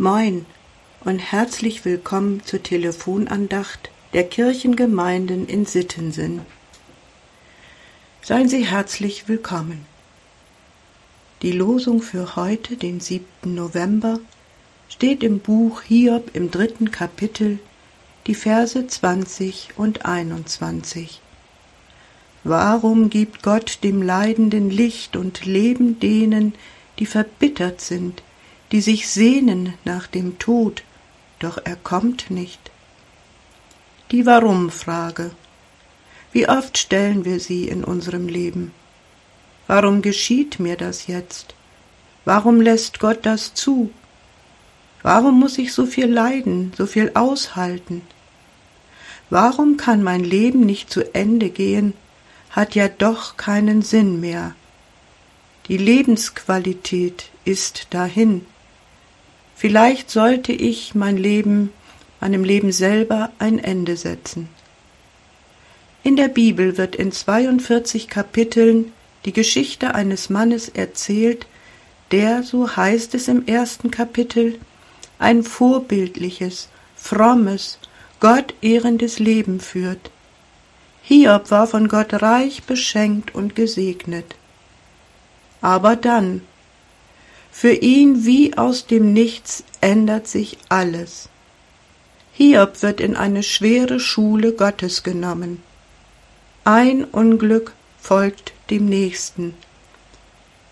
Moin und herzlich willkommen zur Telefonandacht der Kirchengemeinden in Sittensen. Seien Sie herzlich willkommen. Die Losung für heute, den 7. November, steht im Buch Hiob im dritten Kapitel, die Verse 20 und 21. Warum gibt Gott dem Leidenden Licht und Leben denen, die verbittert sind, die sich sehnen nach dem Tod, doch er kommt nicht? Die Warum-Frage. Wie oft stellen wir sie in unserem Leben? Warum geschieht mir das jetzt? Warum lässt Gott das zu? Warum muss ich so viel leiden, so viel aushalten? Warum kann mein Leben nicht zu Ende gehen, hat ja doch keinen Sinn mehr. Die Lebensqualität ist dahin. Vielleicht sollte ich mein Leben, meinem Leben selber ein Ende setzen. In der Bibel wird in 42 Kapiteln die Geschichte eines Mannes erzählt, der, so heißt es im ersten Kapitel, ein vorbildliches, frommes, gottehrendes Leben führt. Hiob war von Gott reich beschenkt und gesegnet. Aber dann, für ihn wie aus dem Nichts ändert sich alles. Hiob wird in eine schwere Schule Gottes genommen. Ein Unglück folgt dem nächsten.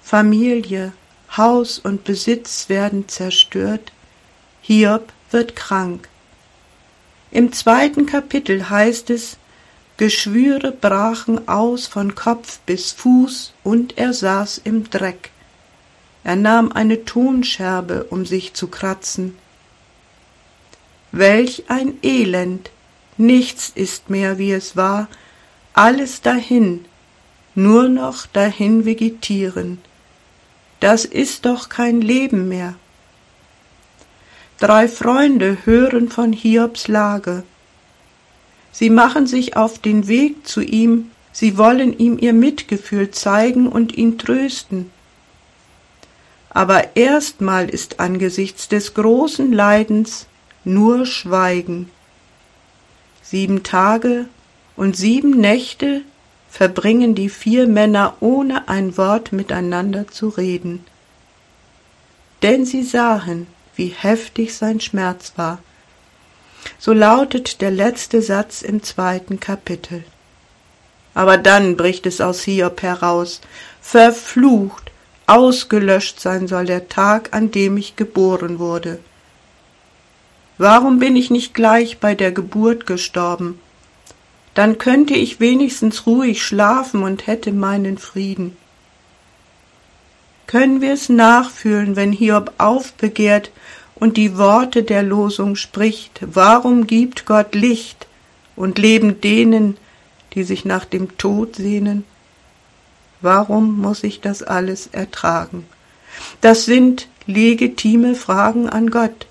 Familie, Haus und Besitz werden zerstört. Hiob wird krank. Im zweiten Kapitel heißt es, Geschwüre brachen aus von Kopf bis Fuß, und er saß im Dreck. Er nahm eine Tonscherbe, um sich zu kratzen. Welch ein Elend! Nichts ist mehr, wie es war, alles dahin, nur noch dahin vegetieren. Das ist doch kein Leben mehr. Drei Freunde hören von Hiobs Lage. Sie machen sich auf den Weg zu ihm, sie wollen ihm ihr Mitgefühl zeigen und ihn trösten. Aber erstmal ist angesichts des großen Leidens nur Schweigen. Sieben Tage und sieben Nächte verbringen die vier Männer ohne ein Wort miteinander zu reden. Denn sie sahen, wie heftig sein Schmerz war. So lautet der letzte Satz im zweiten Kapitel. Aber dann bricht es aus Hiob heraus, verflucht, ausgelöscht sein soll der Tag, an dem ich geboren wurde. Warum bin ich nicht gleich bei der Geburt gestorben? Dann könnte ich wenigstens ruhig schlafen und hätte meinen Frieden. Können wir es nachfühlen, wenn Hiob aufbegehrt und die Worte der Losung spricht, warum gibt Gott Licht und Leben denen, die sich nach dem Tod sehnen? Warum muss ich das alles ertragen? Das sind legitime Fragen an Gott.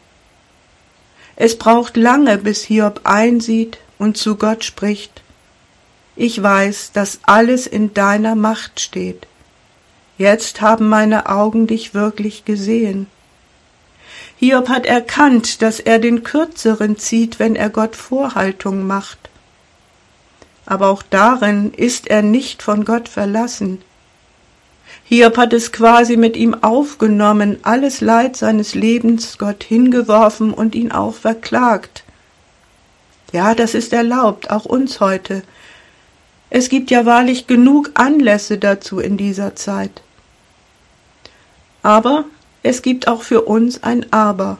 Es braucht lange, bis Hiob einsieht und zu Gott spricht. Ich weiß, dass alles in deiner Macht steht. Jetzt haben meine Augen dich wirklich gesehen. Hiob hat erkannt, dass er den Kürzeren zieht, wenn er Gott Vorhaltung macht. Aber auch darin ist er nicht von Gott verlassen. Hiob hat es quasi mit ihm aufgenommen, alles Leid seines Lebens Gott hingeworfen und ihn auch verklagt. Ja, das ist erlaubt, auch uns heute. Es gibt ja wahrlich genug Anlässe dazu in dieser Zeit. Aber es gibt auch für uns ein Aber.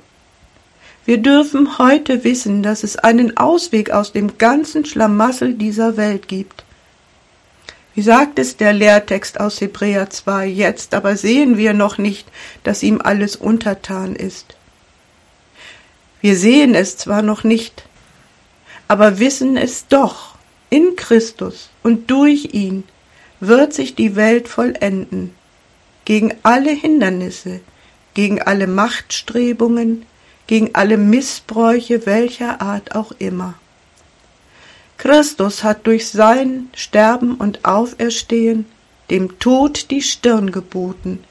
Wir dürfen heute wissen, dass es einen Ausweg aus dem ganzen Schlamassel dieser Welt gibt. Wie sagt es der Lehrtext aus Hebräer 2, jetzt aber sehen wir noch nicht, dass ihm alles untertan ist. Wir sehen es zwar noch nicht, aber wissen es doch, in Christus und durch ihn wird sich die Welt vollenden, gegen alle Hindernisse, gegen alle Machtstrebungen, gegen alle Missbräuche welcher Art auch immer. Christus hat durch sein Sterben und Auferstehen dem Tod die Stirn geboten.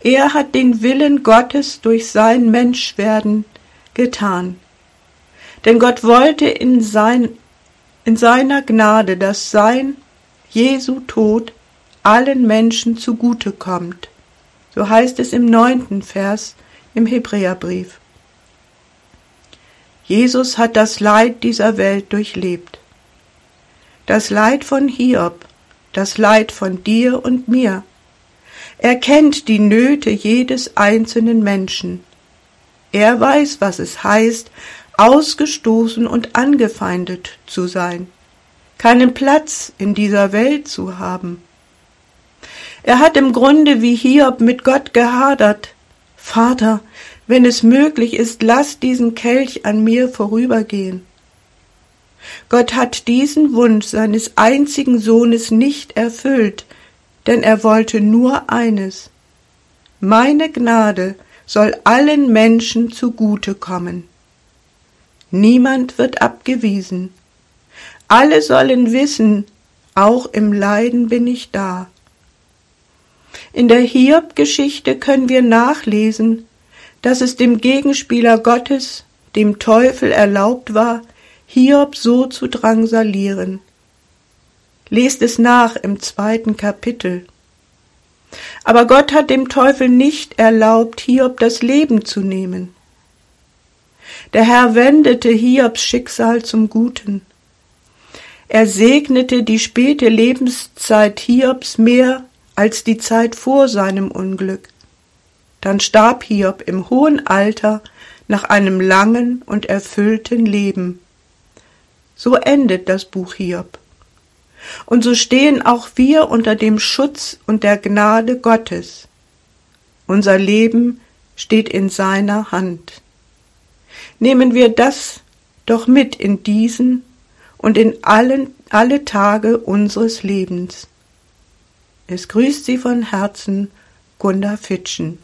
Er hat den Willen Gottes durch sein Menschwerden getan. Denn Gott wollte in, sein, in seiner Gnade, dass sein Jesu Tod allen Menschen zugute kommt. So heißt es im neunten Vers im Hebräerbrief. Jesus hat das Leid dieser Welt durchlebt. Das Leid von Hiob, das Leid von dir und mir. Er kennt die Nöte jedes einzelnen Menschen. Er weiß, was es heißt, ausgestoßen und angefeindet zu sein, keinen Platz in dieser Welt zu haben. Er hat im Grunde wie Hiob mit Gott gehadert. Vater, wenn es möglich ist, lass diesen Kelch an mir vorübergehen. Gott hat diesen Wunsch seines einzigen Sohnes nicht erfüllt, denn er wollte nur eines. Meine Gnade soll allen Menschen zugute kommen. Niemand wird abgewiesen. Alle sollen wissen, auch im Leiden bin ich da. In der Hiob-Geschichte können wir nachlesen, dass es dem Gegenspieler Gottes, dem Teufel, erlaubt war, Hiob so zu drangsalieren. Lest es nach im zweiten Kapitel. Aber Gott hat dem Teufel nicht erlaubt, Hiob das Leben zu nehmen. Der Herr wendete Hiobs Schicksal zum Guten. Er segnete die späte Lebenszeit Hiobs mehr als die Zeit vor seinem Unglück. Dann starb Hiob im hohen Alter nach einem langen und erfüllten Leben. So endet das Buch Hiob. Und so stehen auch wir unter dem Schutz und der Gnade Gottes. Unser Leben steht in seiner Hand. Nehmen wir das doch mit in diesen und in allen alle Tage unseres Lebens. Es grüßt Sie von Herzen Gunda Fitschen.